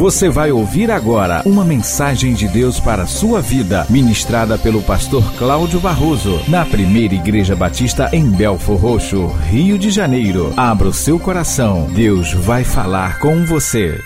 Você vai ouvir agora uma mensagem de Deus para a sua vida, ministrada pelo pastor Cláudio Barroso, na primeira Igreja Batista em Belfor Roxo, Rio de Janeiro. Abra o seu coração, Deus vai falar com você.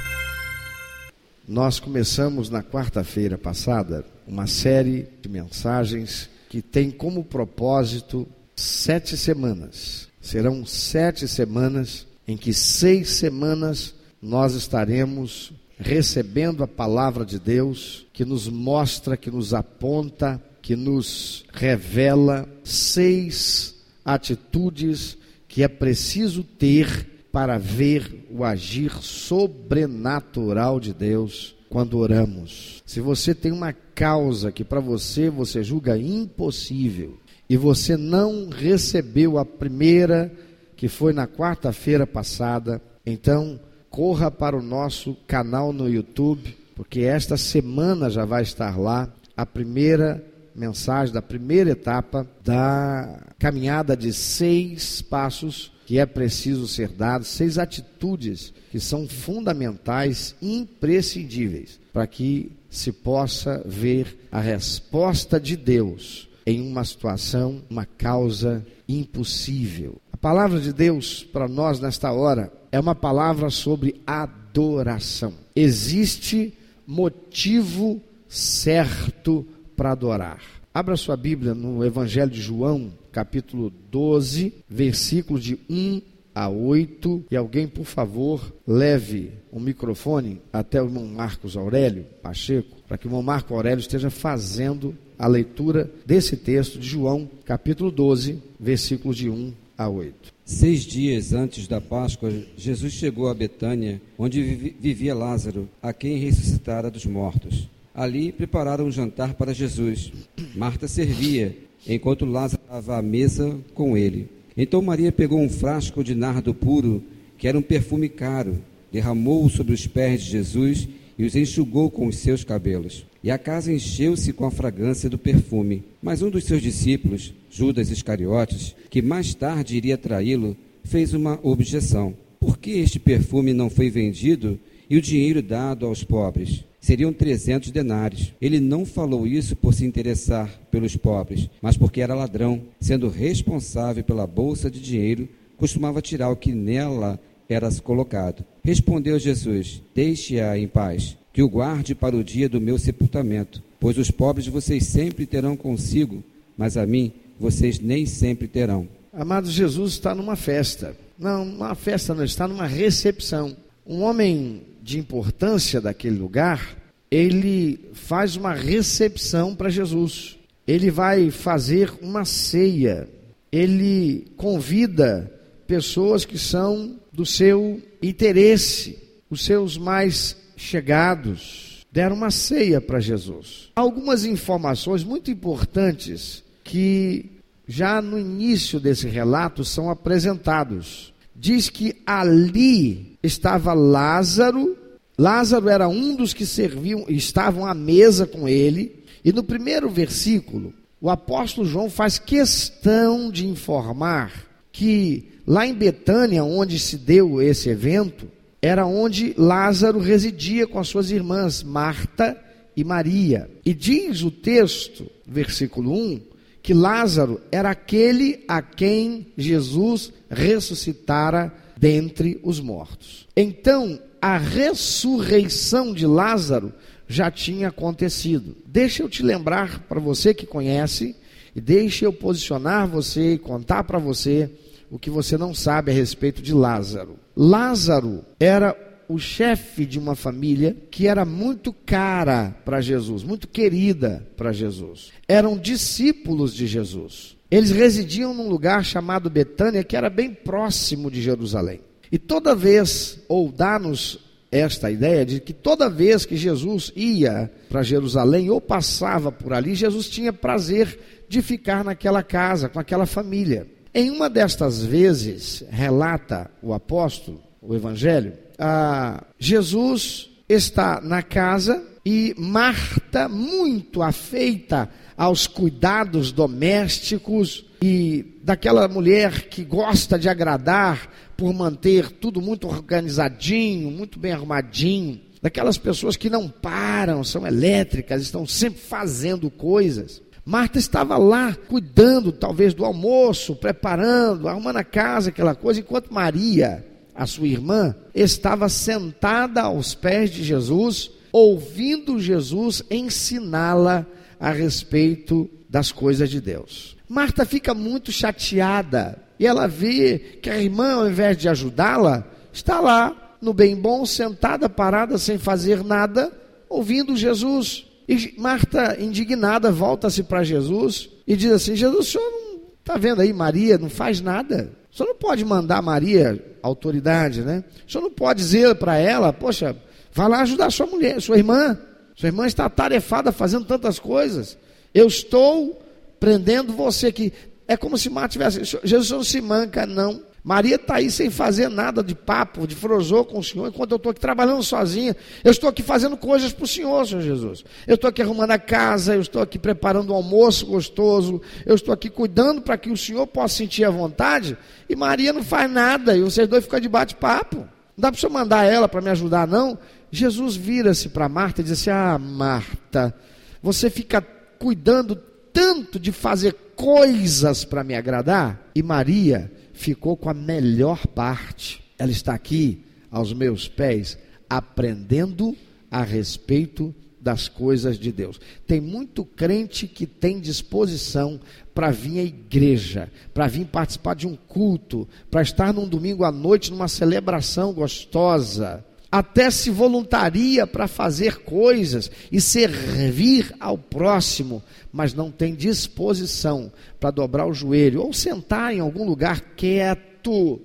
Nós começamos na quarta-feira passada uma série de mensagens que tem como propósito sete semanas. Serão sete semanas em que seis semanas nós estaremos recebendo a palavra de Deus, que nos mostra, que nos aponta, que nos revela seis atitudes que é preciso ter para ver o agir sobrenatural de Deus quando oramos. Se você tem uma causa que para você você julga impossível e você não recebeu a primeira que foi na quarta-feira passada, então corra para o nosso canal no YouTube, porque esta semana já vai estar lá a primeira mensagem da primeira etapa da caminhada de seis passos que é preciso ser dado, seis atitudes que são fundamentais, imprescindíveis, para que se possa ver a resposta de Deus em uma situação, uma causa impossível. A palavra de Deus para nós nesta hora é uma palavra sobre adoração. Existe motivo certo para adorar. Abra sua Bíblia no Evangelho de João, capítulo 12, versículos de 1 a 8. E alguém, por favor, leve o microfone até o irmão Marcos Aurélio Pacheco, para que o irmão Marco Aurélio esteja fazendo a leitura desse texto de João, capítulo 12, versículos de 1 a 8. Seis dias antes da Páscoa, Jesus chegou a Betânia, onde vivia Lázaro, a quem ressuscitara dos mortos. Ali prepararam um jantar para Jesus. Marta servia, enquanto Lázaro estava à mesa com ele. Então Maria pegou um frasco de nardo puro, que era um perfume caro, derramou-o sobre os pés de Jesus e os enxugou com os seus cabelos. E a casa encheu-se com a fragrância do perfume. Mas um dos seus discípulos, Judas Iscariotes, que mais tarde iria traí-lo, fez uma objeção. Por que este perfume não foi vendido e o dinheiro dado aos pobres? Seriam trezentos denários. Ele não falou isso por se interessar pelos pobres, mas porque era ladrão, sendo responsável pela bolsa de dinheiro, costumava tirar o que nela era colocado. Respondeu Jesus: Deixe-a em paz, que o guarde para o dia do meu sepultamento, pois os pobres vocês sempre terão consigo, mas a mim vocês nem sempre terão. Amado Jesus está numa festa. Não, uma festa não, está numa recepção. Um homem de importância daquele lugar, ele faz uma recepção para Jesus. Ele vai fazer uma ceia. Ele convida pessoas que são do seu interesse, os seus mais chegados. Deram uma ceia para Jesus. Algumas informações muito importantes que já no início desse relato são apresentados. Diz que ali estava Lázaro, Lázaro era um dos que serviam, estavam à mesa com ele, e no primeiro versículo, o apóstolo João faz questão de informar que lá em Betânia, onde se deu esse evento, era onde Lázaro residia com as suas irmãs, Marta e Maria. E diz o texto, versículo 1, que Lázaro era aquele a quem Jesus ressuscitara dentre os mortos. Então, a ressurreição de Lázaro já tinha acontecido. Deixa eu te lembrar para você que conhece, e deixa eu posicionar você e contar para você o que você não sabe a respeito de Lázaro. Lázaro era o chefe de uma família que era muito cara para Jesus, muito querida para Jesus. Eram discípulos de Jesus. Eles residiam num lugar chamado Betânia, que era bem próximo de Jerusalém. E toda vez, ou dá-nos esta ideia de que toda vez que Jesus ia para Jerusalém ou passava por ali, Jesus tinha prazer de ficar naquela casa, com aquela família. Em uma destas vezes, relata o apóstolo, o evangelho, Jesus está na casa e Marta, muito afeita aos cuidados domésticos e daquela mulher que gosta de agradar por manter tudo muito organizadinho, muito bem arrumadinho. daquelas pessoas que não param, são elétricas, estão sempre fazendo coisas. Marta estava lá cuidando, talvez, do almoço, preparando, arrumando a casa, aquela coisa, enquanto Maria, a sua irmã, estava sentada aos pés de Jesus, ouvindo Jesus ensiná-la a respeito das coisas de Deus. Marta fica muito chateada e ela vê que a irmã, ao invés de ajudá-la, está lá no bem bom, sentada, parada, sem fazer nada, ouvindo Jesus. E Marta, indignada, volta-se para Jesus e diz assim: Jesus, o senhor não está vendo aí, Maria não faz nada. O senhor não pode mandar Maria, autoridade, né? O senhor não pode dizer para ela, poxa, vá lá ajudar sua mulher, sua irmã. Sua irmã está tarefada fazendo tantas coisas. Eu estou prendendo você aqui. É como se Marta tivesse. Jesus não se manca, não. Maria está aí sem fazer nada de papo, de frozô com o Senhor, enquanto eu estou aqui trabalhando sozinha. Eu estou aqui fazendo coisas para o Senhor, Senhor Jesus. Eu estou aqui arrumando a casa, eu estou aqui preparando um almoço gostoso, eu estou aqui cuidando para que o Senhor possa sentir a vontade. E Maria não faz nada, e vocês dois ficam de bate-papo. Não dá para o senhor mandar ela para me ajudar, não? Jesus vira-se para Marta e diz assim: Ah, Marta, você fica cuidando tanto de fazer coisas para me agradar? E Maria ficou com a melhor parte. Ela está aqui aos meus pés, aprendendo a respeito das coisas de Deus. Tem muito crente que tem disposição para vir à igreja, para vir participar de um culto, para estar num domingo à noite numa celebração gostosa, até se voluntaria para fazer coisas e servir ao próximo, mas não tem disposição para dobrar o joelho ou sentar em algum lugar quieto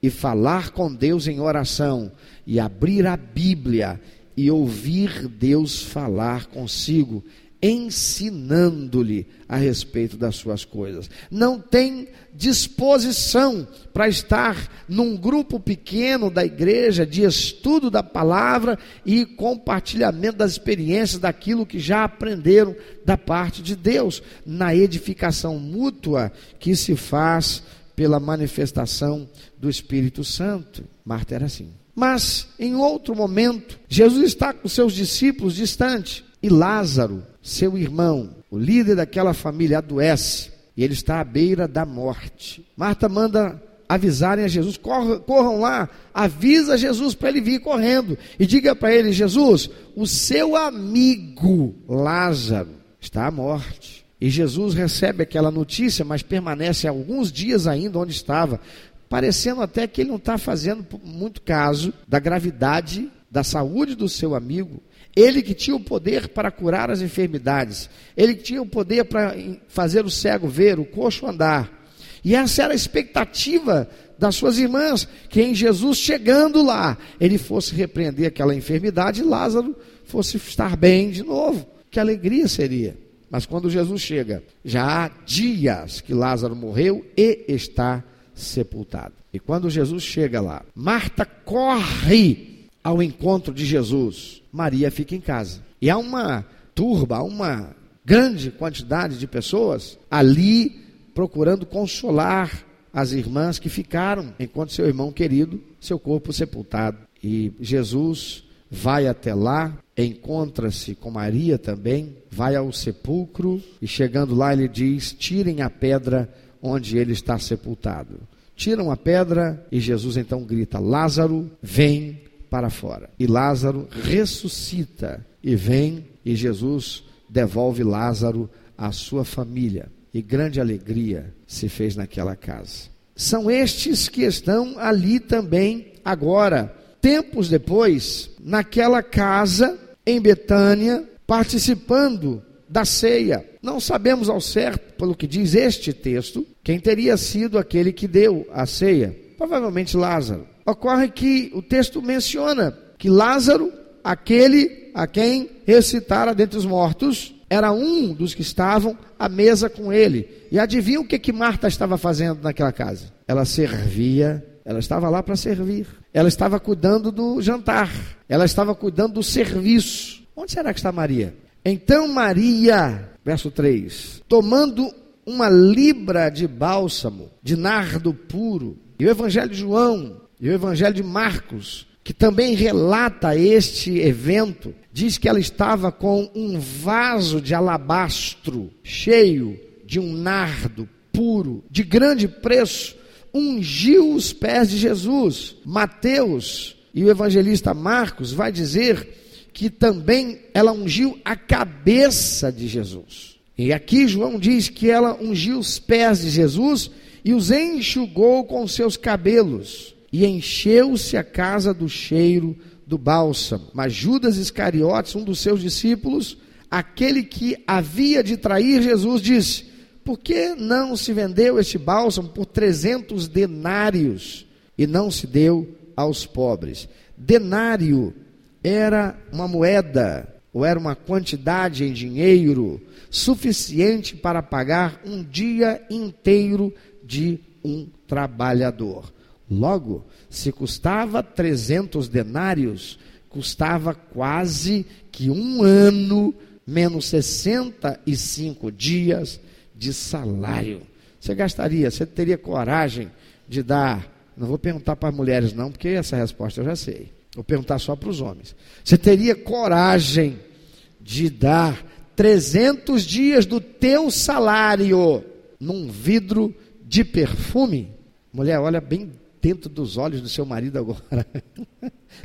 e falar com Deus em oração e abrir a Bíblia e ouvir Deus falar consigo ensinando-lhe a respeito das suas coisas. Não tem disposição para estar num grupo pequeno da igreja de estudo da palavra e compartilhamento das experiências daquilo que já aprenderam da parte de Deus, na edificação mútua que se faz pela manifestação do Espírito Santo. Marta era assim. Mas, em outro momento, Jesus está com seus discípulos distante e Lázaro, seu irmão, o líder daquela família, adoece e ele está à beira da morte. Marta manda avisarem a Jesus: corram, corram lá, avisa Jesus para ele vir correndo e diga para ele: Jesus, o seu amigo Lázaro está à morte. E Jesus recebe aquela notícia, mas permanece alguns dias ainda onde estava, parecendo até que ele não está fazendo muito caso da gravidade da saúde do seu amigo ele que tinha o poder para curar as enfermidades, ele que tinha o poder para fazer o cego ver, o coxo andar. E essa era a expectativa das suas irmãs, que em Jesus chegando lá, ele fosse repreender aquela enfermidade e Lázaro fosse estar bem de novo. Que alegria seria. Mas quando Jesus chega, já há dias que Lázaro morreu e está sepultado. E quando Jesus chega lá, Marta corre ao encontro de Jesus. Maria fica em casa. E há uma turba, uma grande quantidade de pessoas ali procurando consolar as irmãs que ficaram enquanto seu irmão querido, seu corpo sepultado. E Jesus vai até lá, encontra-se com Maria também, vai ao sepulcro e chegando lá ele diz: "Tirem a pedra onde ele está sepultado". Tiram a pedra e Jesus então grita: "Lázaro, vem para fora. E Lázaro ressuscita e vem, e Jesus devolve Lázaro à sua família. E grande alegria se fez naquela casa. São estes que estão ali também agora, tempos depois, naquela casa em Betânia, participando da ceia. Não sabemos ao certo, pelo que diz este texto, quem teria sido aquele que deu a ceia. Provavelmente Lázaro ocorre que o texto menciona que Lázaro, aquele a quem recitara dentre os mortos, era um dos que estavam à mesa com ele. E adivinha o que, que Marta estava fazendo naquela casa? Ela servia, ela estava lá para servir. Ela estava cuidando do jantar, ela estava cuidando do serviço. Onde será que está Maria? Então Maria, verso 3, tomando uma libra de bálsamo, de nardo puro, e o evangelho de João e o Evangelho de Marcos que também relata este evento, diz que ela estava com um vaso de alabastro cheio de um nardo puro, de grande preço, ungiu os pés de Jesus. Mateus e o evangelista Marcos vai dizer que também ela ungiu a cabeça de Jesus. E aqui João diz que ela ungiu os pés de Jesus e os enxugou com seus cabelos, e encheu-se a casa do cheiro do bálsamo. Mas Judas Iscariotes, um dos seus discípulos, aquele que havia de trair Jesus, disse: Por que não se vendeu este bálsamo por 300 denários e não se deu aos pobres? Denário era uma moeda, ou era uma quantidade em dinheiro suficiente para pagar um dia inteiro de um trabalhador. Logo, se custava 300 denários, custava quase que um ano menos 65 dias de salário. Você gastaria, você teria coragem de dar, não vou perguntar para as mulheres não, porque essa resposta eu já sei. Vou perguntar só para os homens. Você teria coragem de dar 300 dias do teu salário num vidro de perfume? Mulher, olha bem dentro dos olhos do seu marido agora.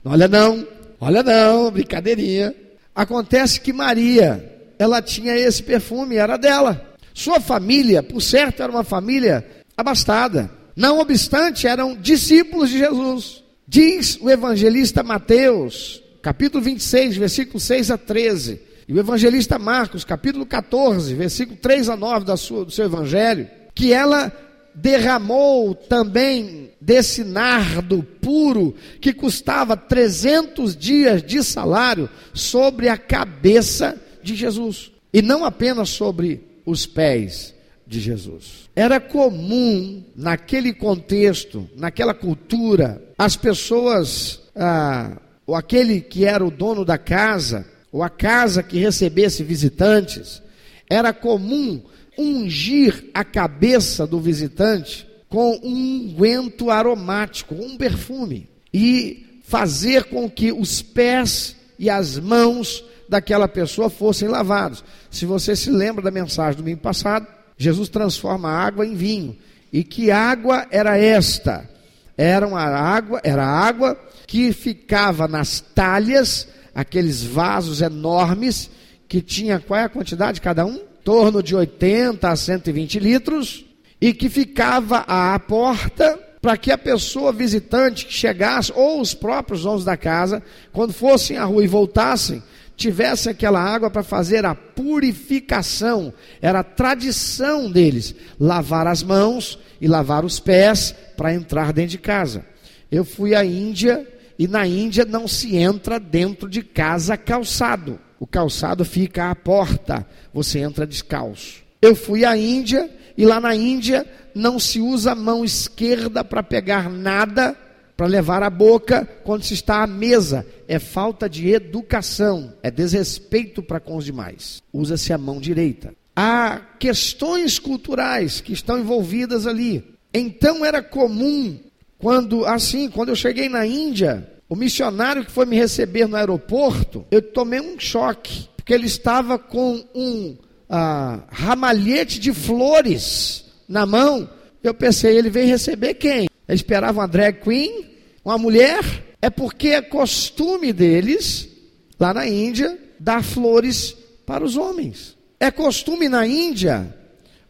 Não olha não, olha não, brincadeirinha. Acontece que Maria, ela tinha esse perfume, era dela. Sua família, por certo, era uma família abastada. Não obstante, eram discípulos de Jesus. Diz o evangelista Mateus, capítulo 26, versículo 6 a 13, e o evangelista Marcos, capítulo 14, versículo 3 a 9 da sua, do seu evangelho, que ela derramou também desse nardo puro que custava 300 dias de salário sobre a cabeça de Jesus, e não apenas sobre os pés de Jesus. Era comum naquele contexto, naquela cultura, as pessoas, ah, ou aquele que era o dono da casa, ou a casa que recebesse visitantes, era comum ungir a cabeça do visitante com um unguento aromático, um perfume, e fazer com que os pés e as mãos daquela pessoa fossem lavados. Se você se lembra da mensagem do domingo passado, Jesus transforma a água em vinho. E que água era esta? Era uma água, era água que ficava nas talhas, aqueles vasos enormes que tinha qual é a quantidade cada um? Torno de 80 a 120 litros e que ficava à porta para que a pessoa visitante que chegasse ou os próprios donos da casa, quando fossem à rua e voltassem, tivesse aquela água para fazer a purificação. Era a tradição deles lavar as mãos e lavar os pés para entrar dentro de casa. Eu fui à Índia e na Índia não se entra dentro de casa calçado. O calçado fica à porta, você entra descalço. Eu fui à Índia e lá na Índia não se usa a mão esquerda para pegar nada para levar à boca quando se está à mesa. É falta de educação, é desrespeito para com os demais. Usa-se a mão direita. Há questões culturais que estão envolvidas ali. Então era comum quando assim, quando eu cheguei na Índia, o missionário que foi me receber no aeroporto, eu tomei um choque, porque ele estava com um ah, ramalhete de flores na mão. Eu pensei, ele veio receber quem? Ele esperava uma drag queen, uma mulher, é porque é costume deles, lá na Índia, dar flores para os homens. É costume na Índia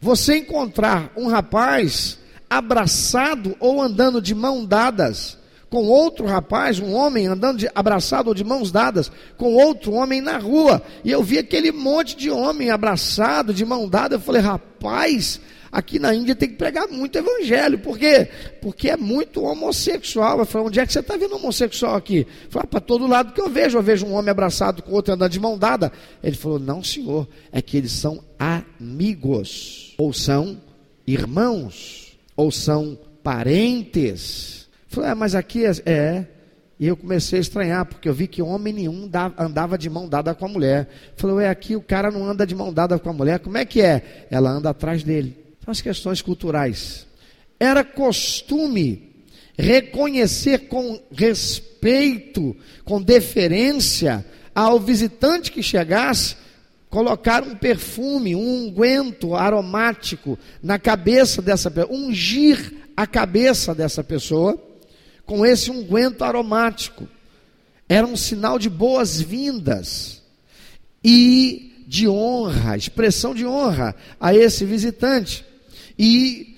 você encontrar um rapaz abraçado ou andando de mão dadas com outro rapaz, um homem andando de, abraçado ou de mãos dadas com outro homem na rua. E eu vi aquele monte de homem abraçado, de mão dada. Eu falei, rapaz, aqui na Índia tem que pregar muito evangelho. Por quê? Porque é muito homossexual. Eu falei, onde é que você está vendo homossexual aqui? Eu falei, ah, para todo lado que eu vejo. Eu vejo um homem abraçado com outro andando de mão dada. Ele falou, não, senhor, é que eles são amigos, ou são irmãos, ou são parentes. Falei, ah, mas aqui é, é. E eu comecei a estranhar, porque eu vi que homem nenhum andava de mão dada com a mulher. Falei, ué, aqui o cara não anda de mão dada com a mulher, como é que é? Ela anda atrás dele. São as questões culturais. Era costume reconhecer com respeito, com deferência ao visitante que chegasse, colocar um perfume, um unguento aromático na cabeça dessa pessoa, ungir a cabeça dessa pessoa com esse unguento aromático. Era um sinal de boas-vindas e de honra, expressão de honra a esse visitante. E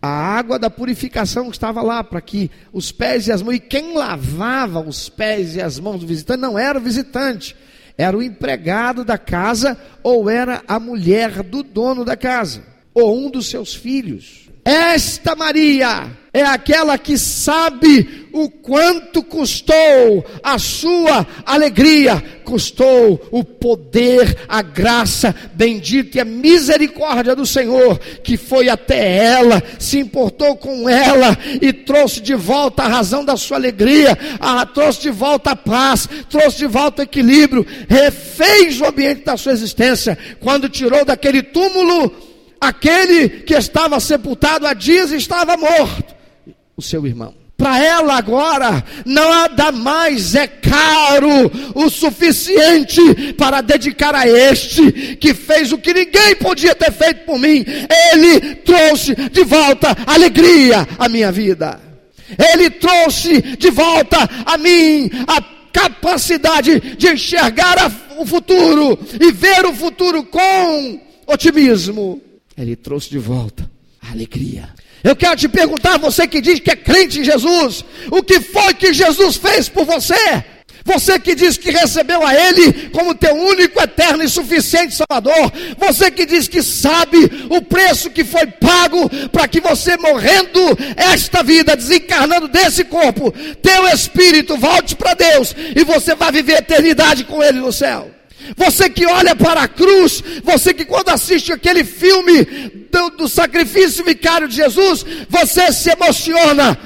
a água da purificação estava lá para que os pés e as mãos, e quem lavava os pés e as mãos do visitante não era o visitante, era o empregado da casa ou era a mulher do dono da casa, ou um dos seus filhos. Esta Maria é aquela que sabe o quanto custou a sua alegria, custou o poder, a graça bendita e a misericórdia do Senhor, que foi até ela, se importou com ela e trouxe de volta a razão da sua alegria, a, trouxe de volta a paz, trouxe de volta o equilíbrio, refez o ambiente da sua existência, quando tirou daquele túmulo aquele que estava sepultado há dias estava morto, o seu irmão. Para ela agora, nada mais é caro o suficiente para dedicar a este que fez o que ninguém podia ter feito por mim. Ele trouxe de volta alegria à minha vida. Ele trouxe de volta a mim a capacidade de enxergar o futuro e ver o futuro com otimismo. Ele trouxe de volta a alegria. Eu quero te perguntar, você que diz que é crente em Jesus, o que foi que Jesus fez por você? Você que diz que recebeu a Ele como teu único, eterno e suficiente Salvador. Você que diz que sabe o preço que foi pago para que você morrendo esta vida, desencarnando desse corpo, teu espírito volte para Deus e você vai viver eternidade com Ele no céu. Você que olha para a cruz, você que quando assiste aquele filme do, do, sacrifício vicário de Jesus, você se emociona,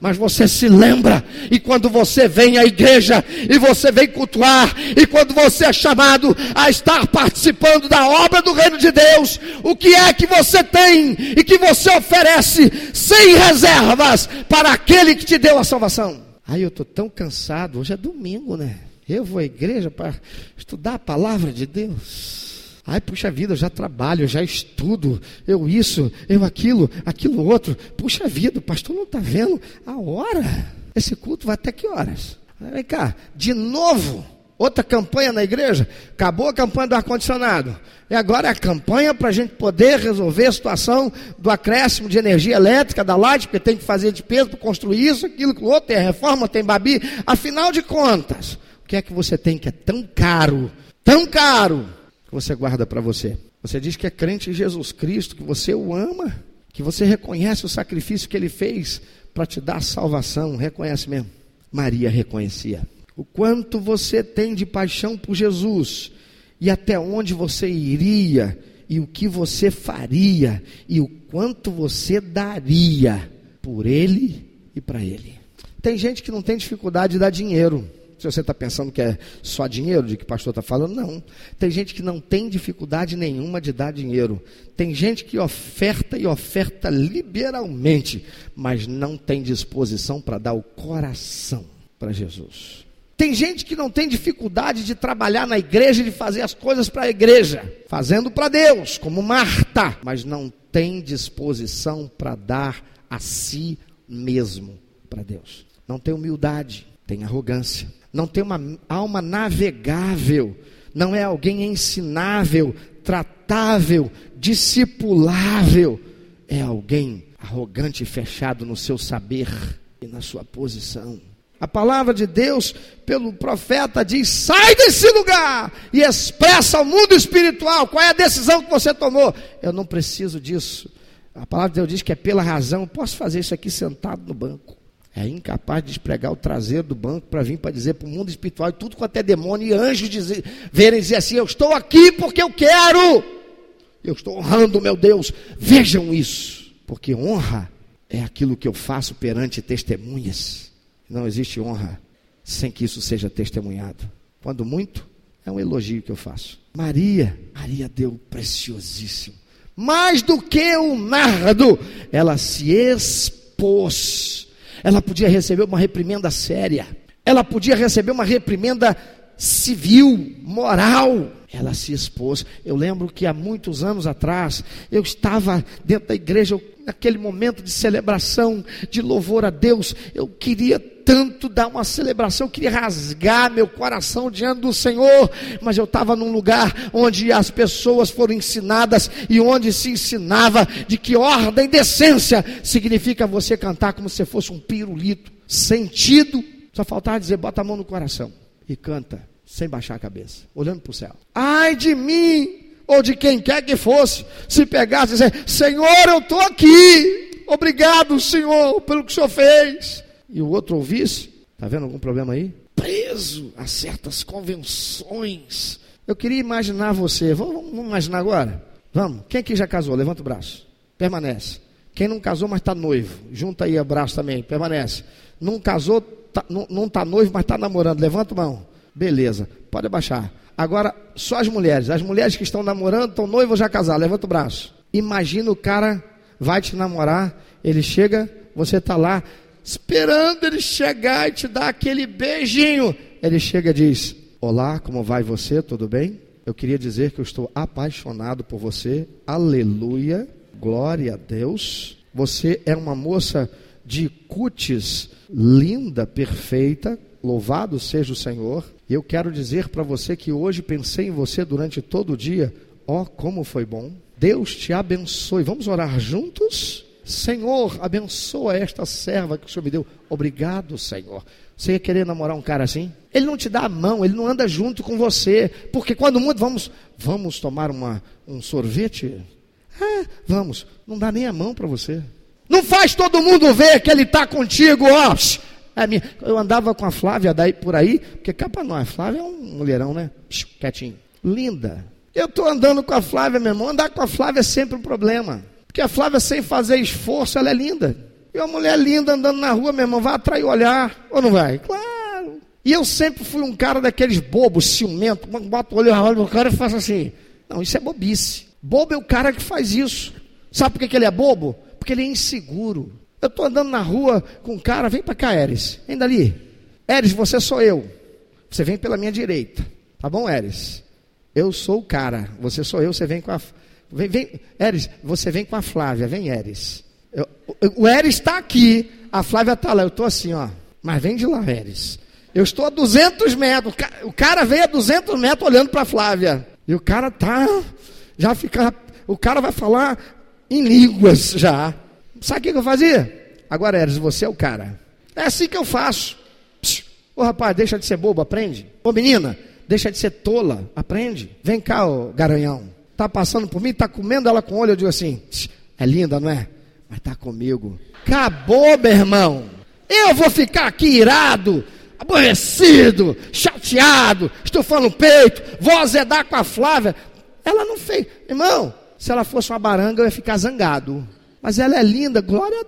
mas você se lembra, e quando você vem à igreja, e você vem cultuar, e quando você é chamado a estar participando da obra do reino de Deus, o que é que você tem e que você oferece sem reservas para aquele que te deu a salvação? Ai, eu estou tão cansado, hoje é domingo, né? Eu vou à igreja para estudar a palavra de Deus. Ai, puxa vida, eu já trabalho, eu já estudo, eu isso, eu aquilo, aquilo outro. Puxa vida, o pastor não está vendo a hora. Esse culto vai até que horas? Vem cá, de novo, outra campanha na igreja. Acabou a campanha do ar-condicionado. E agora é a campanha para a gente poder resolver a situação do acréscimo de energia elétrica da Light, porque tem que fazer de peso para construir isso, aquilo, outro, tem a reforma, tem babi. Afinal de contas, que é que você tem que é tão caro, tão caro, que você guarda para você? Você diz que é crente em Jesus Cristo, que você o ama, que você reconhece o sacrifício que ele fez para te dar salvação. Reconhece mesmo? Maria reconhecia. O quanto você tem de paixão por Jesus e até onde você iria e o que você faria e o quanto você daria por ele e para ele. Tem gente que não tem dificuldade de dar dinheiro. Se você está pensando que é só dinheiro, de que o pastor está falando, não. Tem gente que não tem dificuldade nenhuma de dar dinheiro. Tem gente que oferta e oferta liberalmente, mas não tem disposição para dar o coração para Jesus. Tem gente que não tem dificuldade de trabalhar na igreja e de fazer as coisas para a igreja, fazendo para Deus, como Marta, mas não tem disposição para dar a si mesmo para Deus. Não tem humildade, tem arrogância não tem uma alma navegável, não é alguém ensinável, tratável, discipulável, é alguém arrogante e fechado no seu saber e na sua posição. A palavra de Deus, pelo profeta, diz: sai desse lugar e expressa ao mundo espiritual qual é a decisão que você tomou. Eu não preciso disso. A palavra de Deus diz que é pela razão. Posso fazer isso aqui sentado no banco é incapaz de despregar o traseiro do banco para vir para dizer para o mundo espiritual e tudo quanto é demônio e anjos dizer, verem dizer assim: Eu estou aqui porque eu quero, eu estou honrando meu Deus. Vejam isso, porque honra é aquilo que eu faço perante testemunhas. Não existe honra sem que isso seja testemunhado. Quando muito, é um elogio que eu faço. Maria, Maria deu preciosíssimo. Mais do que o nardo, ela se expôs ela podia receber uma reprimenda séria, ela podia receber uma reprimenda civil, moral. Ela se expôs. Eu lembro que há muitos anos atrás, eu estava dentro da igreja, naquele momento de celebração, de louvor a Deus, eu queria tanto dar uma celebração, eu queria rasgar meu coração diante do Senhor, mas eu estava num lugar onde as pessoas foram ensinadas e onde se ensinava de que ordem e decência significa você cantar como se fosse um pirulito, sentido, só faltava dizer, bota a mão no coração e canta sem baixar a cabeça, olhando para o céu. Ai de mim, ou de quem quer que fosse, se pegasse e dizer: Senhor, eu estou aqui, obrigado, Senhor, pelo que o Senhor fez. E o outro ouvisse, está vendo algum problema aí? Preso a certas convenções. Eu queria imaginar você, vamos, vamos imaginar agora? Vamos, quem aqui já casou? Levanta o braço, permanece. Quem não casou, mas está noivo, junta aí o braço também, permanece. Não casou, tá, não está noivo, mas está namorando, levanta a mão. Beleza, pode abaixar. Agora, só as mulheres. As mulheres que estão namorando, estão noivas já casadas. Levanta o braço. Imagina o cara vai te namorar, ele chega, você está lá, esperando ele chegar e te dar aquele beijinho. Ele chega e diz: Olá, como vai você? Tudo bem? Eu queria dizer que eu estou apaixonado por você. Aleluia. Glória a Deus. Você é uma moça de cutis linda, perfeita, Louvado seja o Senhor. E eu quero dizer para você que hoje pensei em você durante todo o dia. Ó, oh, como foi bom. Deus te abençoe. Vamos orar juntos? Senhor, abençoa esta serva que o Senhor me deu. Obrigado, Senhor. Você ia querer namorar um cara assim? Ele não te dá a mão, ele não anda junto com você. Porque quando muito vamos, vamos tomar uma, um sorvete? É, vamos. Não dá nem a mão para você. Não faz todo mundo ver que ele está contigo, ó. É minha. Eu andava com a Flávia daí por aí, porque cá para nós, Flávia é um mulherão, né? Quietinho. Linda. Eu estou andando com a Flávia, meu irmão. Andar com a Flávia é sempre um problema. Porque a Flávia, sem fazer esforço, ela é linda. E uma mulher linda andando na rua, meu irmão, vai atrair o olhar. Ou não vai? Claro. E eu sempre fui um cara daqueles bobos, ciumento. Bota o olho no cara e faço assim. Não, isso é bobice. Bobo é o cara que faz isso. Sabe por que ele é bobo? Porque ele é inseguro. Eu estou andando na rua com um cara, vem para cá, Eres. Vem dali. Eres, você sou eu. Você vem pela minha direita. Tá bom, Eres? Eu sou o cara. Você sou eu, você vem com a. Vem, vem. Eres, você vem com a Flávia. Vem, Eres. Eu, o Eres está aqui. A Flávia está lá. Eu estou assim, ó. Mas vem de lá, Eres. Eu estou a 200 metros. O cara veio a 200 metros olhando para a Flávia. E o cara tá. Já fica. O cara vai falar em línguas já. Sabe o que eu fazia? Agora, Eres, você é o cara. É assim que eu faço. Ô rapaz, deixa de ser bobo, aprende. Ô menina, deixa de ser tola, aprende. Vem cá, ô garanhão. Tá passando por mim, tá comendo ela com olho, eu digo assim, é linda, não é? Mas tá comigo. Acabou, meu irmão. Eu vou ficar aqui irado, aborrecido, chateado, estufando o peito, vou azedar com a Flávia. Ela não fez. Irmão, se ela fosse uma baranga, eu ia ficar zangado. Mas ela é linda, glória a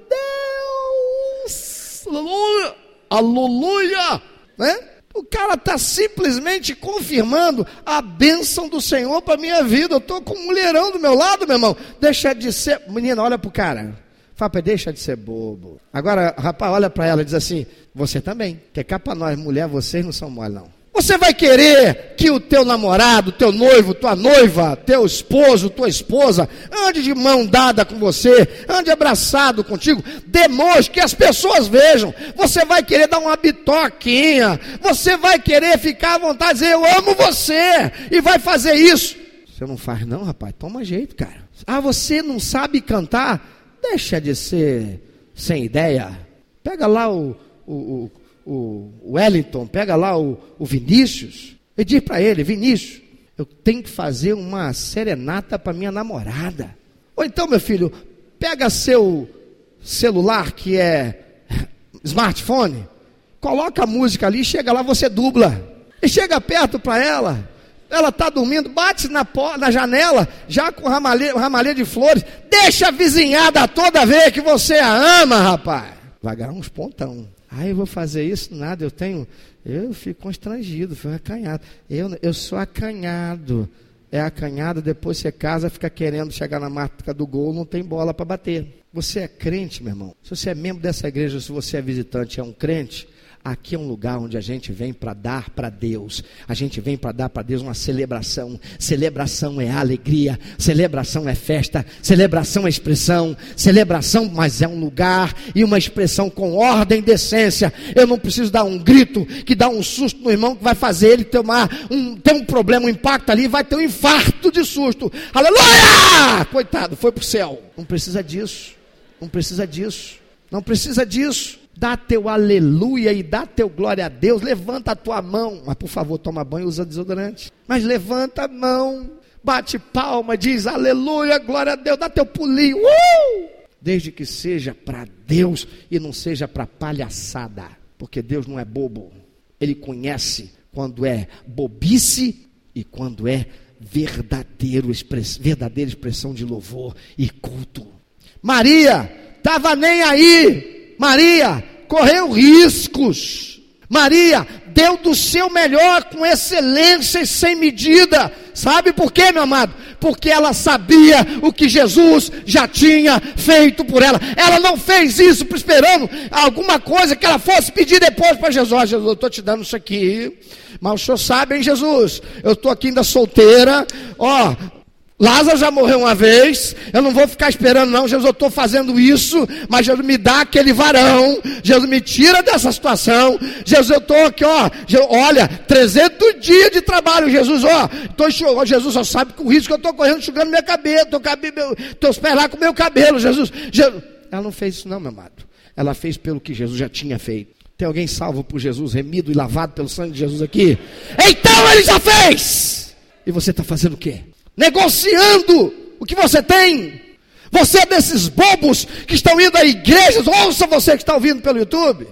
Deus. Aleluia. Aleluia. Né? O cara está simplesmente confirmando a bênção do Senhor para minha vida. Eu estou com um mulherão do meu lado, meu irmão. Deixa de ser. Menina, olha para o cara. Fala, deixa de ser bobo. Agora, rapaz, olha para ela e diz assim: Você também. Que cá para nós, mulher, vocês não são mole, não. Você vai querer que o teu namorado, teu noivo, tua noiva, teu esposo, tua esposa, ande de mão dada com você, ande abraçado contigo, demonstre que as pessoas vejam. Você vai querer dar uma bitoquinha, você vai querer ficar à vontade, dizer eu amo você, e vai fazer isso. Você não faz, não, rapaz, toma jeito, cara. Ah, você não sabe cantar? Deixa de ser sem ideia. Pega lá o, o, o o Wellington, pega lá o, o Vinícius, e diz para ele: Vinícius, eu tenho que fazer uma serenata para minha namorada. Ou então, meu filho, pega seu celular que é smartphone, coloca a música ali, chega lá, você dubla. E chega perto para ela, ela está dormindo, bate na, na janela, já com ramalhê de flores, deixa a vizinhada toda ver que você a ama, rapaz. Vai ganhar uns pontão. Ah, eu vou fazer isso? Nada, eu tenho. Eu fico constrangido, fico acanhado. Eu, eu sou acanhado. É acanhado, depois você casa, fica querendo chegar na marca do gol, não tem bola para bater. Você é crente, meu irmão. Se você é membro dessa igreja, se você é visitante, é um crente, Aqui é um lugar onde a gente vem para dar para Deus. A gente vem para dar para Deus uma celebração. Celebração é alegria, celebração é festa, celebração é expressão, celebração, mas é um lugar e uma expressão com ordem e decência. Eu não preciso dar um grito que dá um susto no irmão que vai fazer ele tomar um, ter um problema, um impacto ali, vai ter um infarto de susto. Aleluia! Coitado, foi para o céu. Não precisa disso. Não precisa disso. Não precisa disso. Dá teu aleluia e dá teu glória a Deus. Levanta a tua mão. Mas por favor, toma banho e usa desodorante. Mas levanta a mão, bate palma, diz aleluia, glória a Deus, dá teu pulinho. Uh! Desde que seja para Deus e não seja para palhaçada. Porque Deus não é bobo. Ele conhece quando é bobice e quando é verdadeiro verdadeira expressão de louvor e culto. Maria estava nem aí Maria correu riscos. Maria deu do seu melhor com excelência e sem medida. Sabe por quê, meu amado? Porque ela sabia o que Jesus já tinha feito por ela. Ela não fez isso esperando alguma coisa que ela fosse pedir depois para Jesus. Oh, Jesus, eu estou te dando isso aqui. Mas o senhor sabe, hein, Jesus? Eu estou aqui ainda solteira. Ó, oh, Lázaro já morreu uma vez, eu não vou ficar esperando, não. Jesus, eu estou fazendo isso, mas Jesus me dá aquele varão, Jesus me tira dessa situação. Jesus, eu estou aqui, ó, olha, 300 dias de trabalho, Jesus, ó, tô, Jesus só sabe o risco que eu estou correndo, enxugando minha cabeça, estou esperando com meu cabelo, Jesus, Jesus. Ela não fez isso, não, meu amado. Ela fez pelo que Jesus já tinha feito. Tem alguém salvo por Jesus, remido e lavado pelo sangue de Jesus aqui? Então ele já fez! E você está fazendo o quê? Negociando o que você tem. Você é desses bobos que estão indo a igrejas, ouça você que está ouvindo pelo YouTube.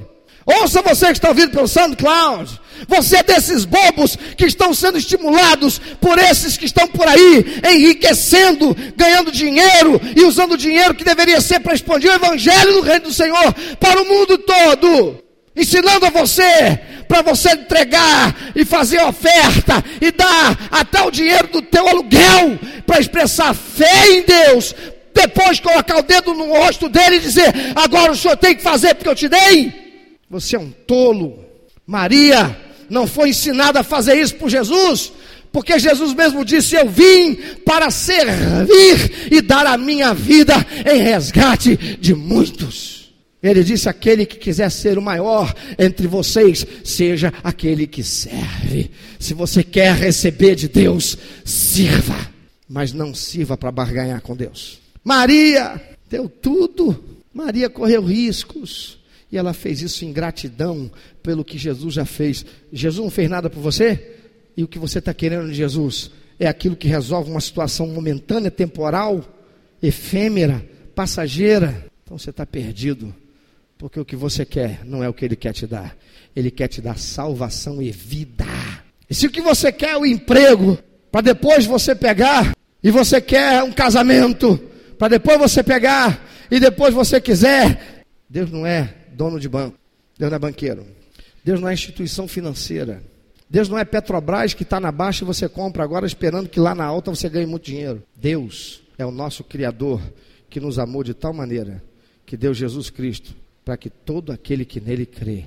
Ouça você que está ouvindo pelo SoundCloud. Você é desses bobos que estão sendo estimulados por esses que estão por aí, enriquecendo, ganhando dinheiro e usando o dinheiro que deveria ser para expandir o Evangelho do Reino do Senhor para o mundo todo ensinando a você, para você entregar e fazer oferta e dar até o dinheiro do teu aluguel para expressar fé em Deus. Depois colocar o dedo no rosto dele e dizer: Agora o senhor tem que fazer porque eu te dei. Você é um tolo. Maria não foi ensinada a fazer isso por Jesus, porque Jesus mesmo disse: Eu vim para servir e dar a minha vida em resgate de muitos. Ele disse: aquele que quiser ser o maior entre vocês, seja aquele que serve. Se você quer receber de Deus, sirva, mas não sirva para barganhar com Deus. Maria deu tudo, Maria correu riscos, e ela fez isso em gratidão pelo que Jesus já fez. Jesus não fez nada por você, e o que você está querendo de Jesus é aquilo que resolve uma situação momentânea, temporal, efêmera, passageira. Então você está perdido porque o que você quer não é o que ele quer te dar. Ele quer te dar salvação e vida. E se o que você quer é o emprego, para depois você pegar, e você quer um casamento, para depois você pegar, e depois você quiser, Deus não é dono de banco. Deus não é banqueiro. Deus não é instituição financeira. Deus não é Petrobras que está na baixa e você compra agora esperando que lá na alta você ganhe muito dinheiro. Deus é o nosso Criador que nos amou de tal maneira que deu Jesus Cristo para que todo aquele que nele crê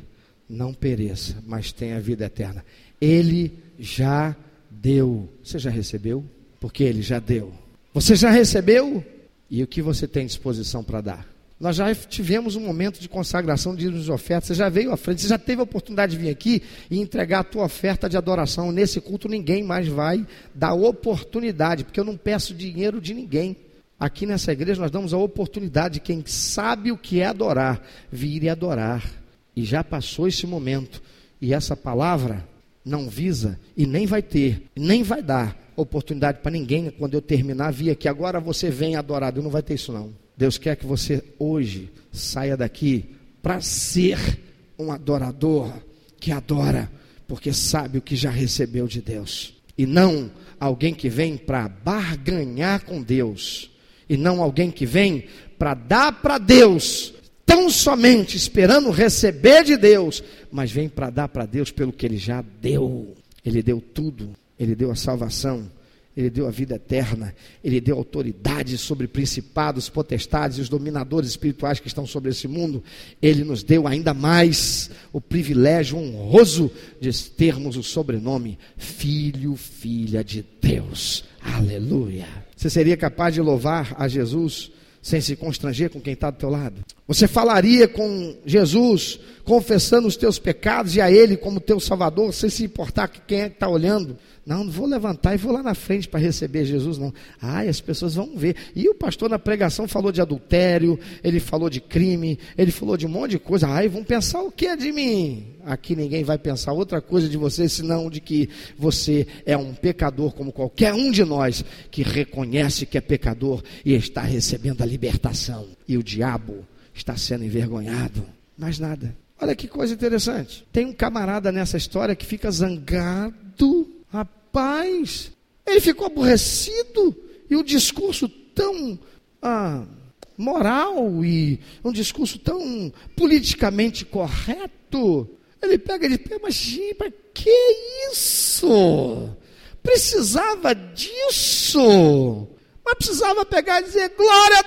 não pereça, mas tenha vida eterna. Ele já deu. Você já recebeu? Porque ele já deu. Você já recebeu? E o que você tem disposição para dar? Nós já tivemos um momento de consagração de ofertas. Você já veio à frente, você já teve a oportunidade de vir aqui e entregar a tua oferta de adoração. Nesse culto ninguém mais vai dar oportunidade, porque eu não peço dinheiro de ninguém. Aqui nessa igreja nós damos a oportunidade de quem sabe o que é adorar, vir e adorar. E já passou esse momento. E essa palavra não visa e nem vai ter, nem vai dar oportunidade para ninguém quando eu terminar vir aqui. Agora você vem adorar. Deus não vai ter isso não. Deus quer que você hoje saia daqui para ser um adorador que adora, porque sabe o que já recebeu de Deus. E não alguém que vem para barganhar com Deus e não alguém que vem para dar para Deus, tão somente esperando receber de Deus, mas vem para dar para Deus pelo que ele já deu. Ele deu tudo, ele deu a salvação, Ele deu a vida eterna, Ele deu autoridade sobre principados, potestades e os dominadores espirituais que estão sobre esse mundo. Ele nos deu ainda mais o privilégio honroso de termos o sobrenome Filho, Filha de Deus. Aleluia. Você seria capaz de louvar a Jesus sem se constranger com quem está do teu lado? Você falaria com Jesus, confessando os teus pecados e a Ele como teu Salvador, sem se importar com quem é que está olhando? Não, não vou levantar e vou lá na frente para receber Jesus, não. Ai, as pessoas vão ver. E o pastor na pregação falou de adultério, ele falou de crime, ele falou de um monte de coisa. Ai, vão pensar o que de mim? Aqui ninguém vai pensar outra coisa de você, senão de que você é um pecador como qualquer um de nós, que reconhece que é pecador e está recebendo a libertação. E o diabo está sendo envergonhado. Mais nada. Olha que coisa interessante. Tem um camarada nessa história que fica zangado paz. Ele ficou aborrecido e o discurso tão ah, moral e um discurso tão politicamente correto. Ele pega e diz: Mas, que isso? Precisava disso. Mas precisava pegar e dizer: Glória a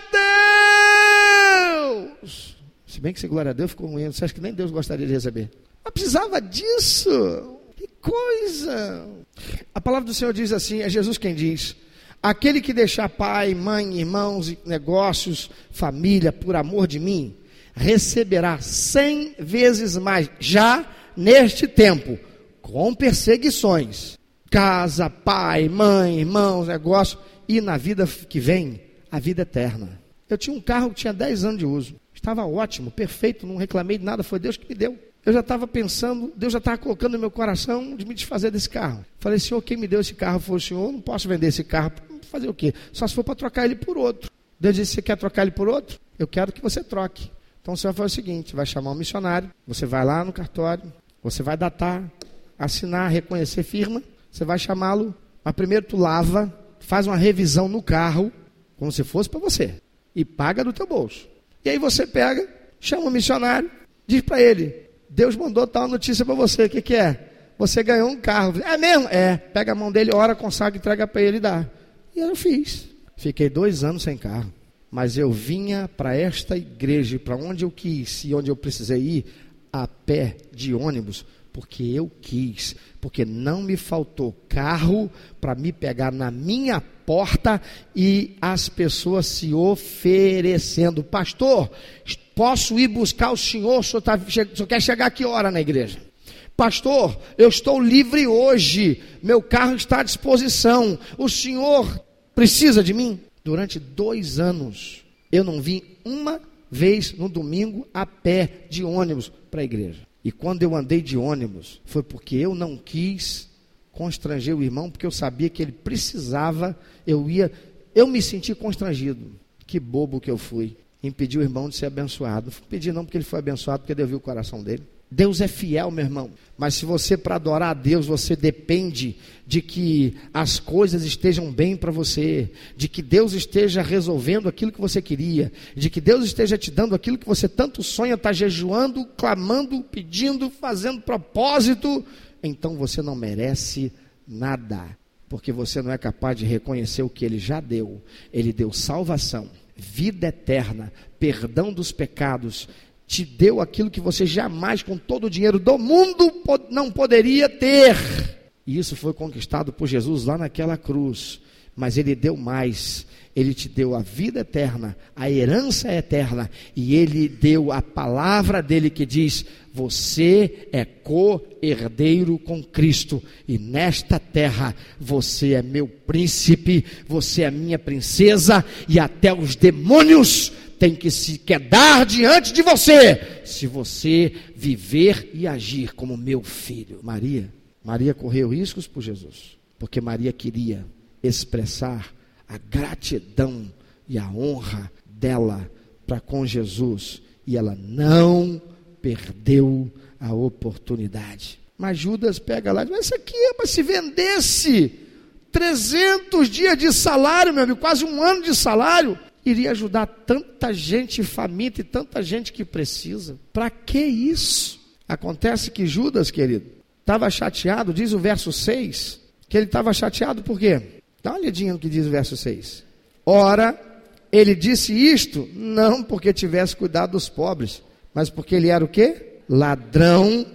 Deus. Se bem que se glória a Deus ficou ruim, você acha que nem Deus gostaria de receber. Mas precisava disso. Que coisa! A palavra do Senhor diz assim: é Jesus quem diz. Aquele que deixar pai, mãe, irmãos, negócios, família, por amor de mim, receberá cem vezes mais, já neste tempo, com perseguições. Casa, pai, mãe, irmãos, negócio, e na vida que vem, a vida eterna. Eu tinha um carro que tinha 10 anos de uso. Estava ótimo, perfeito, não reclamei de nada, foi Deus que me deu eu já estava pensando, Deus já estava colocando no meu coração de me desfazer desse carro. Falei, Senhor, quem me deu esse carro foi o Senhor, não posso vender esse carro. Fazer o quê? Só se for para trocar ele por outro. Deus disse, você quer trocar ele por outro? Eu quero que você troque. Então o Senhor faz o seguinte, vai chamar um missionário, você vai lá no cartório, você vai datar, assinar, reconhecer firma, você vai chamá-lo, mas primeiro tu lava, faz uma revisão no carro, como se fosse para você, e paga do teu bolso. E aí você pega, chama o missionário, diz para ele, Deus mandou tal notícia para você. O que, que é? Você ganhou um carro. É mesmo? É. Pega a mão dele, ora, consagra, entrega para ele e dá. E eu fiz. Fiquei dois anos sem carro. Mas eu vinha para esta igreja, para onde eu quis e onde eu precisei ir, a pé de ônibus, porque eu quis, porque não me faltou carro para me pegar na minha porta e as pessoas se oferecendo. Pastor, posso ir buscar o senhor? O senhor, tá, o senhor quer chegar a que hora na igreja? Pastor, eu estou livre hoje, meu carro está à disposição. O senhor precisa de mim? Durante dois anos, eu não vim uma vez no domingo a pé de ônibus para a igreja. E quando eu andei de ônibus, foi porque eu não quis constranger o irmão, porque eu sabia que ele precisava, eu ia, eu me senti constrangido. Que bobo que eu fui. Impedir o irmão de ser abençoado. Não pedir não porque ele foi abençoado, porque Deus viu o coração dele. Deus é fiel, meu irmão. Mas se você, para adorar a Deus, você depende de que as coisas estejam bem para você, de que Deus esteja resolvendo aquilo que você queria, de que Deus esteja te dando aquilo que você tanto sonha, está jejuando, clamando, pedindo, fazendo propósito, então você não merece nada, porque você não é capaz de reconhecer o que Ele já deu. Ele deu salvação, vida eterna, perdão dos pecados te deu aquilo que você jamais, com todo o dinheiro do mundo, não poderia ter. E isso foi conquistado por Jesus lá naquela cruz. Mas Ele deu mais. Ele te deu a vida eterna, a herança eterna, e Ele deu a palavra dele que diz: Você é co-herdeiro com Cristo, e nesta terra você é meu príncipe, você é minha princesa, e até os demônios tem que se quedar diante de você, se você viver e agir como meu filho. Maria, Maria correu riscos por Jesus, porque Maria queria expressar a gratidão e a honra dela para com Jesus, e ela não perdeu a oportunidade. Mas Judas pega lá e diz: Mas isso aqui é para se vendesse 300 dias de salário, meu amigo, quase um ano de salário iria ajudar tanta gente faminta e tanta gente que precisa. Para que isso? Acontece que Judas, querido, estava chateado, diz o verso 6, que ele estava chateado por quê? Dá uma olhadinha no que diz o verso 6. Ora, ele disse isto não porque tivesse cuidado dos pobres, mas porque ele era o quê? Ladrão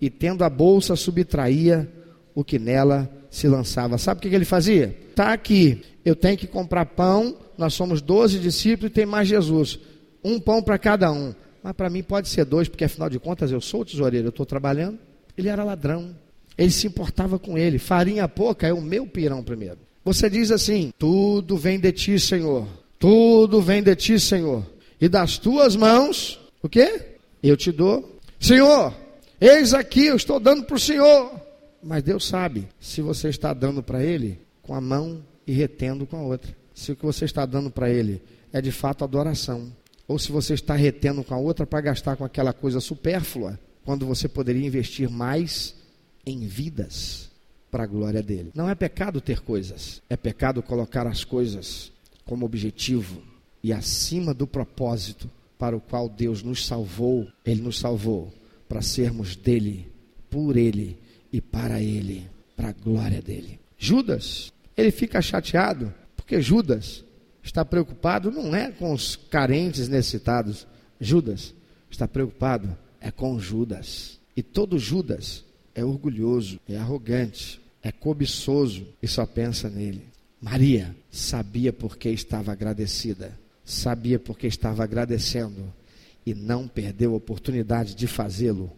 e tendo a bolsa subtraía o que nela se lançava. Sabe o que ele fazia? Está aqui, eu tenho que comprar pão, nós somos 12 discípulos e tem mais Jesus. Um pão para cada um. Mas para mim pode ser dois, porque afinal de contas eu sou tesoureiro, eu estou trabalhando. Ele era ladrão. Ele se importava com ele. Farinha pouca é o meu pirão primeiro. Você diz assim: tudo vem de ti, Senhor. Tudo vem de ti, Senhor. E das tuas mãos, o quê? Eu te dou. Senhor, eis aqui, eu estou dando para o Senhor. Mas Deus sabe se você está dando para Ele com a mão e retendo com a outra. Se o que você está dando para Ele é de fato adoração. Ou se você está retendo com a outra para gastar com aquela coisa supérflua, quando você poderia investir mais em vidas para a glória dele. Não é pecado ter coisas, é pecado colocar as coisas como objetivo e acima do propósito para o qual Deus nos salvou. Ele nos salvou para sermos dele, por ele e para ele, para a glória dele. Judas, ele fica chateado porque Judas está preocupado não é com os carentes necessitados. Judas está preocupado é com Judas. E todo Judas é orgulhoso, é arrogante, é cobiçoso e só pensa nele. Maria sabia porque estava agradecida, sabia porque estava agradecendo e não perdeu a oportunidade de fazê-lo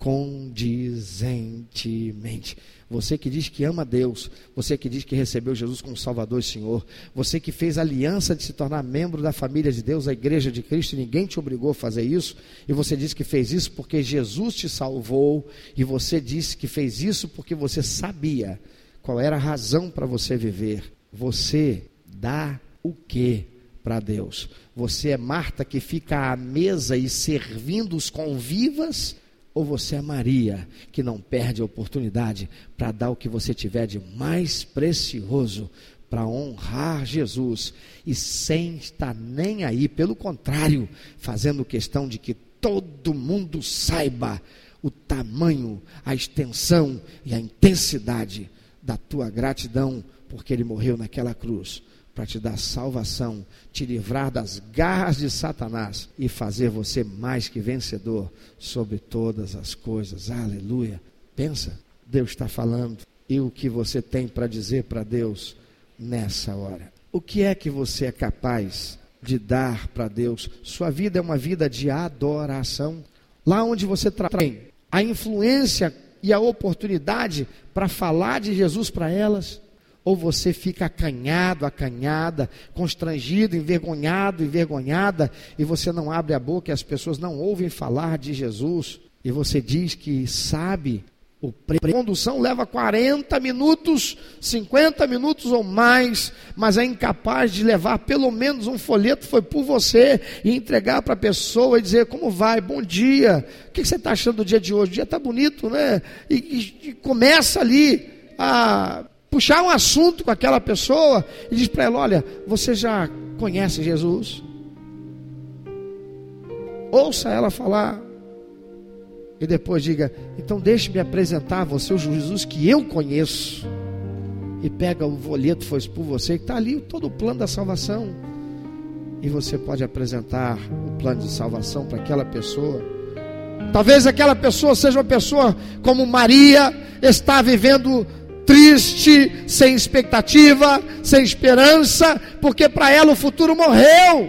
condizentemente. Você que diz que ama Deus, você que diz que recebeu Jesus como Salvador e Senhor, você que fez aliança de se tornar membro da família de Deus, a igreja de Cristo, e ninguém te obrigou a fazer isso, e você diz que fez isso porque Jesus te salvou, e você disse que fez isso porque você sabia qual era a razão para você viver. Você dá o que para Deus? Você é Marta que fica à mesa e servindo os convivas? Ou você é Maria, que não perde a oportunidade para dar o que você tiver de mais precioso para honrar Jesus e sem estar nem aí, pelo contrário, fazendo questão de que todo mundo saiba o tamanho, a extensão e a intensidade da tua gratidão, porque ele morreu naquela cruz para te dar salvação, te livrar das garras de Satanás e fazer você mais que vencedor sobre todas as coisas. Aleluia. Pensa, Deus está falando. E o que você tem para dizer para Deus nessa hora? O que é que você é capaz de dar para Deus? Sua vida é uma vida de adoração. Lá onde você tem a influência e a oportunidade para falar de Jesus para elas ou você fica acanhado, acanhada, constrangido, envergonhado, envergonhada, e você não abre a boca e as pessoas não ouvem falar de Jesus, e você diz que sabe, o a condução leva 40 minutos, 50 minutos ou mais, mas é incapaz de levar pelo menos um folheto, foi por você, e entregar para a pessoa e dizer: Como vai? Bom dia, o que você está achando do dia de hoje? O dia está bonito, né? E, e, e começa ali a puxar um assunto com aquela pessoa e diz para ela: Olha, você já conhece Jesus? Ouça ela falar. E depois diga: Então deixe-me apresentar a você o Jesus que eu conheço. E pega o folheto foi por você, que está ali todo o plano da salvação. E você pode apresentar o plano de salvação para aquela pessoa. Talvez aquela pessoa seja uma pessoa como Maria, está vivendo triste, sem expectativa, sem esperança, porque para ela o futuro morreu.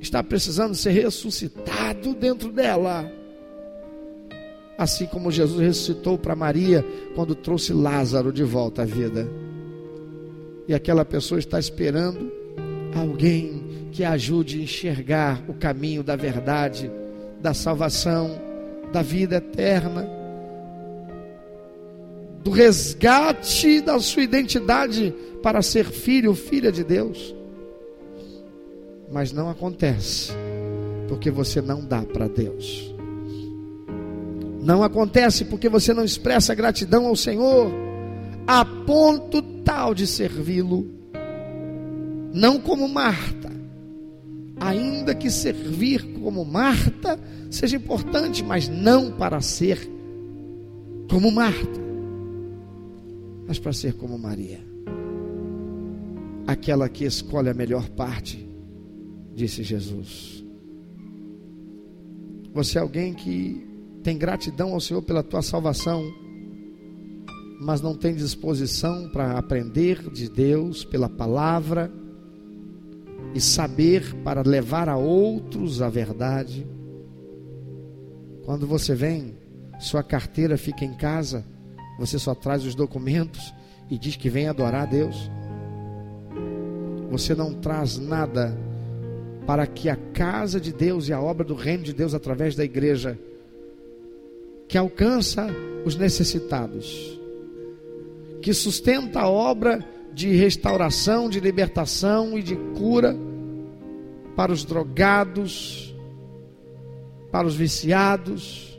Está precisando ser ressuscitado dentro dela. Assim como Jesus ressuscitou para Maria quando trouxe Lázaro de volta à vida. E aquela pessoa está esperando alguém que ajude a enxergar o caminho da verdade, da salvação, da vida eterna do resgate da sua identidade para ser filho filha de Deus. Mas não acontece, porque você não dá para Deus. Não acontece porque você não expressa gratidão ao Senhor, a ponto tal de servi-lo, não como Marta, ainda que servir como Marta seja importante, mas não para ser como Marta mas para ser como Maria. aquela que escolhe a melhor parte, disse Jesus. Você é alguém que tem gratidão ao Senhor pela tua salvação, mas não tem disposição para aprender de Deus pela palavra e saber para levar a outros a verdade. Quando você vem, sua carteira fica em casa, você só traz os documentos e diz que vem adorar a Deus. Você não traz nada para que a casa de Deus e a obra do reino de Deus através da igreja que alcança os necessitados, que sustenta a obra de restauração, de libertação e de cura para os drogados, para os viciados,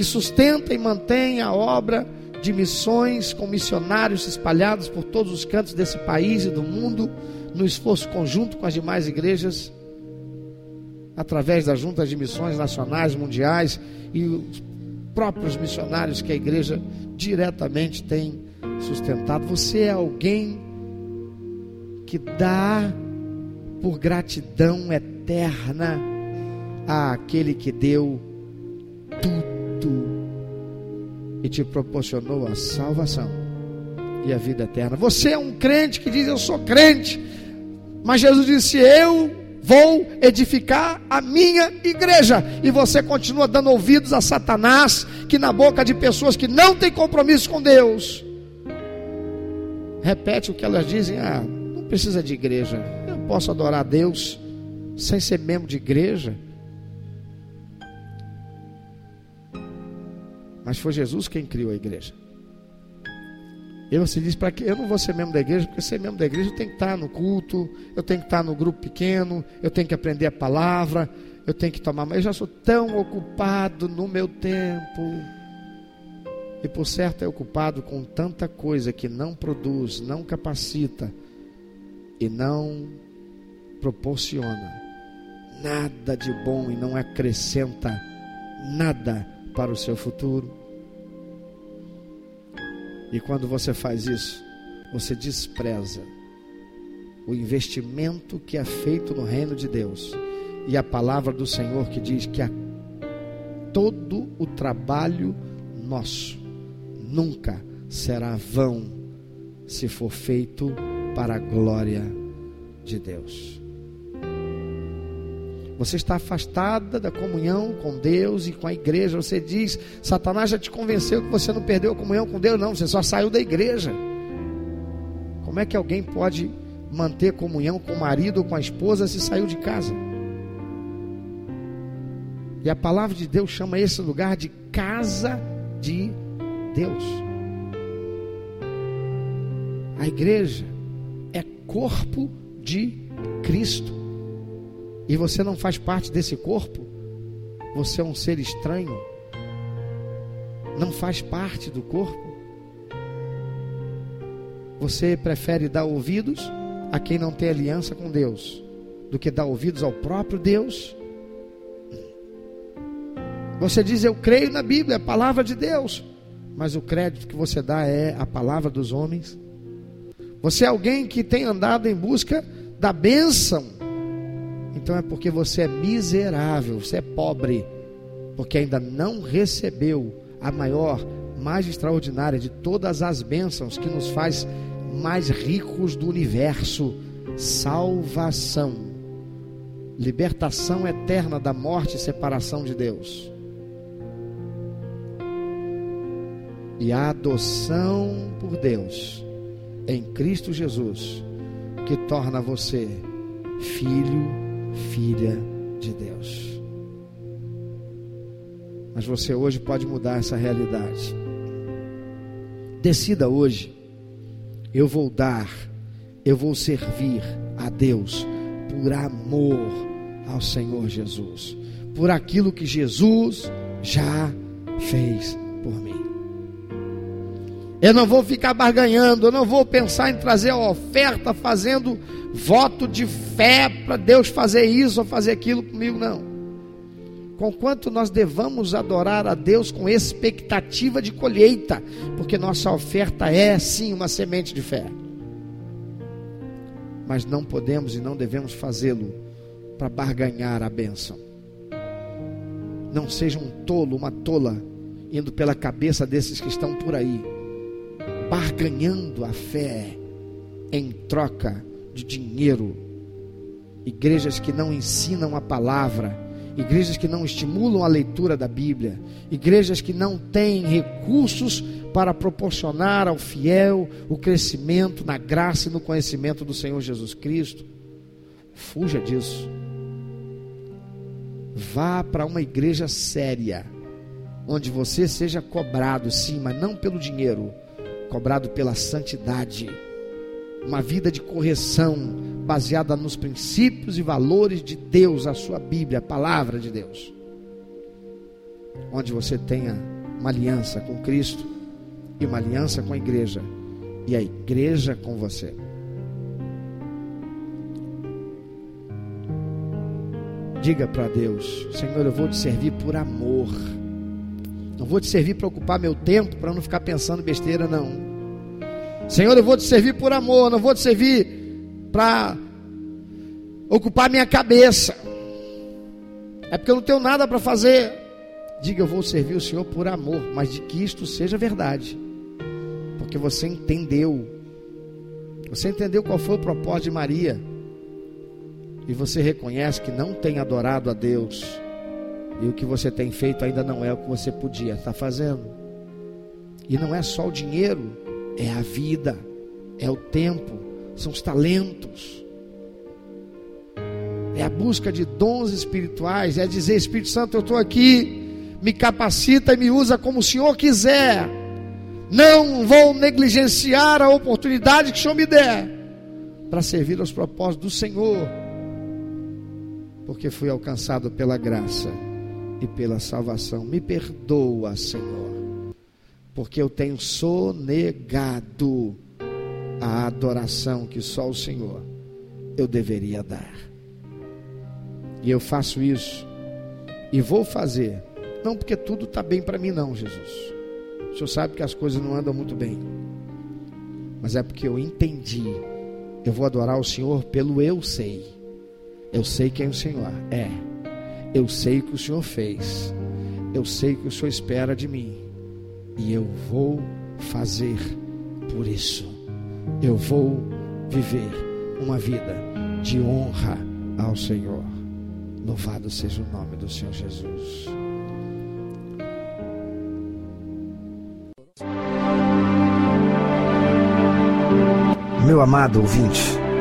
que sustenta e mantém a obra de missões com missionários espalhados por todos os cantos desse país e do mundo, no esforço conjunto com as demais igrejas, através das juntas de missões nacionais, mundiais e os próprios missionários que a igreja diretamente tem sustentado. Você é alguém que dá por gratidão eterna àquele que deu tudo te proporcionou a salvação e a vida eterna. Você é um crente que diz: Eu sou crente, mas Jesus disse: Eu vou edificar a minha igreja. E você continua dando ouvidos a Satanás, que na boca de pessoas que não têm compromisso com Deus, repete o que elas dizem: Ah, não precisa de igreja, eu posso adorar a Deus sem ser membro de igreja. Mas foi Jesus quem criou a igreja. E você diz para que eu não vou ser membro da igreja, porque ser membro da igreja eu tenho que estar no culto, eu tenho que estar no grupo pequeno, eu tenho que aprender a palavra, eu tenho que tomar, mas eu já sou tão ocupado no meu tempo. E por certo é ocupado com tanta coisa que não produz, não capacita e não proporciona nada de bom e não acrescenta nada para o seu futuro. E quando você faz isso, você despreza o investimento que é feito no reino de Deus e a palavra do Senhor que diz que a todo o trabalho nosso nunca será vão se for feito para a glória de Deus. Você está afastada da comunhão com Deus e com a igreja. Você diz: Satanás já te convenceu que você não perdeu a comunhão com Deus. Não, você só saiu da igreja. Como é que alguém pode manter comunhão com o marido ou com a esposa se saiu de casa? E a palavra de Deus chama esse lugar de casa de Deus. A igreja é corpo de Cristo e você não faz parte desse corpo, você é um ser estranho, não faz parte do corpo. Você prefere dar ouvidos a quem não tem aliança com Deus do que dar ouvidos ao próprio Deus. Você diz: Eu creio na Bíblia, é a palavra de Deus, mas o crédito que você dá é a palavra dos homens. Você é alguém que tem andado em busca da bênção então é porque você é miserável, você é pobre, porque ainda não recebeu a maior, mais extraordinária de todas as bênçãos que nos faz mais ricos do universo: salvação, libertação eterna da morte e separação de Deus. E a adoção por Deus em Cristo Jesus, que torna você filho filha de Deus. Mas você hoje pode mudar essa realidade. Decida hoje. Eu vou dar, eu vou servir a Deus por amor ao Senhor Jesus, por aquilo que Jesus já fez por mim. Eu não vou ficar barganhando, eu não vou pensar em trazer a oferta fazendo voto de fé para Deus fazer isso ou fazer aquilo comigo, não. Conquanto nós devamos adorar a Deus com expectativa de colheita, porque nossa oferta é sim uma semente de fé. mas não podemos e não devemos fazê-lo para barganhar a bênção. Não seja um tolo, uma tola, indo pela cabeça desses que estão por aí, barganhando a fé em troca de dinheiro. Igrejas que não ensinam a palavra, igrejas que não estimulam a leitura da Bíblia, igrejas que não têm recursos para proporcionar ao fiel o crescimento na graça e no conhecimento do Senhor Jesus Cristo. Fuja disso. Vá para uma igreja séria, onde você seja cobrado, sim, mas não pelo dinheiro, cobrado pela santidade. Uma vida de correção baseada nos princípios e valores de Deus, a sua Bíblia, a palavra de Deus. Onde você tenha uma aliança com Cristo e uma aliança com a igreja, e a igreja com você. Diga para Deus: Senhor, eu vou te servir por amor. Não vou te servir para ocupar meu tempo, para não ficar pensando besteira, não. Senhor, eu vou te servir por amor, não vou te servir para ocupar minha cabeça. É porque eu não tenho nada para fazer. Diga, eu vou servir o Senhor por amor, mas de que isto seja verdade. Porque você entendeu. Você entendeu qual foi o propósito de Maria e você reconhece que não tem adorado a Deus, e o que você tem feito ainda não é o que você podia estar fazendo. E não é só o dinheiro, é a vida, é o tempo, são os talentos. É a busca de dons espirituais, é dizer, Espírito Santo, eu estou aqui, me capacita e me usa como o Senhor quiser. Não vou negligenciar a oportunidade que o Senhor me der para servir aos propósitos do Senhor porque fui alcançado pela graça e pela salvação. Me perdoa, Senhor, porque eu tenho sonegado a adoração que só o Senhor eu deveria dar. E eu faço isso e vou fazer, não porque tudo está bem para mim, não, Jesus. O Senhor sabe que as coisas não andam muito bem, mas é porque eu entendi. Eu vou adorar o Senhor pelo eu sei eu sei quem o Senhor é. Eu sei o que o Senhor fez. Eu sei que o Senhor espera de mim. E eu vou fazer por isso. Eu vou viver uma vida de honra ao Senhor. Louvado seja o nome do Senhor Jesus. Meu amado ouvinte,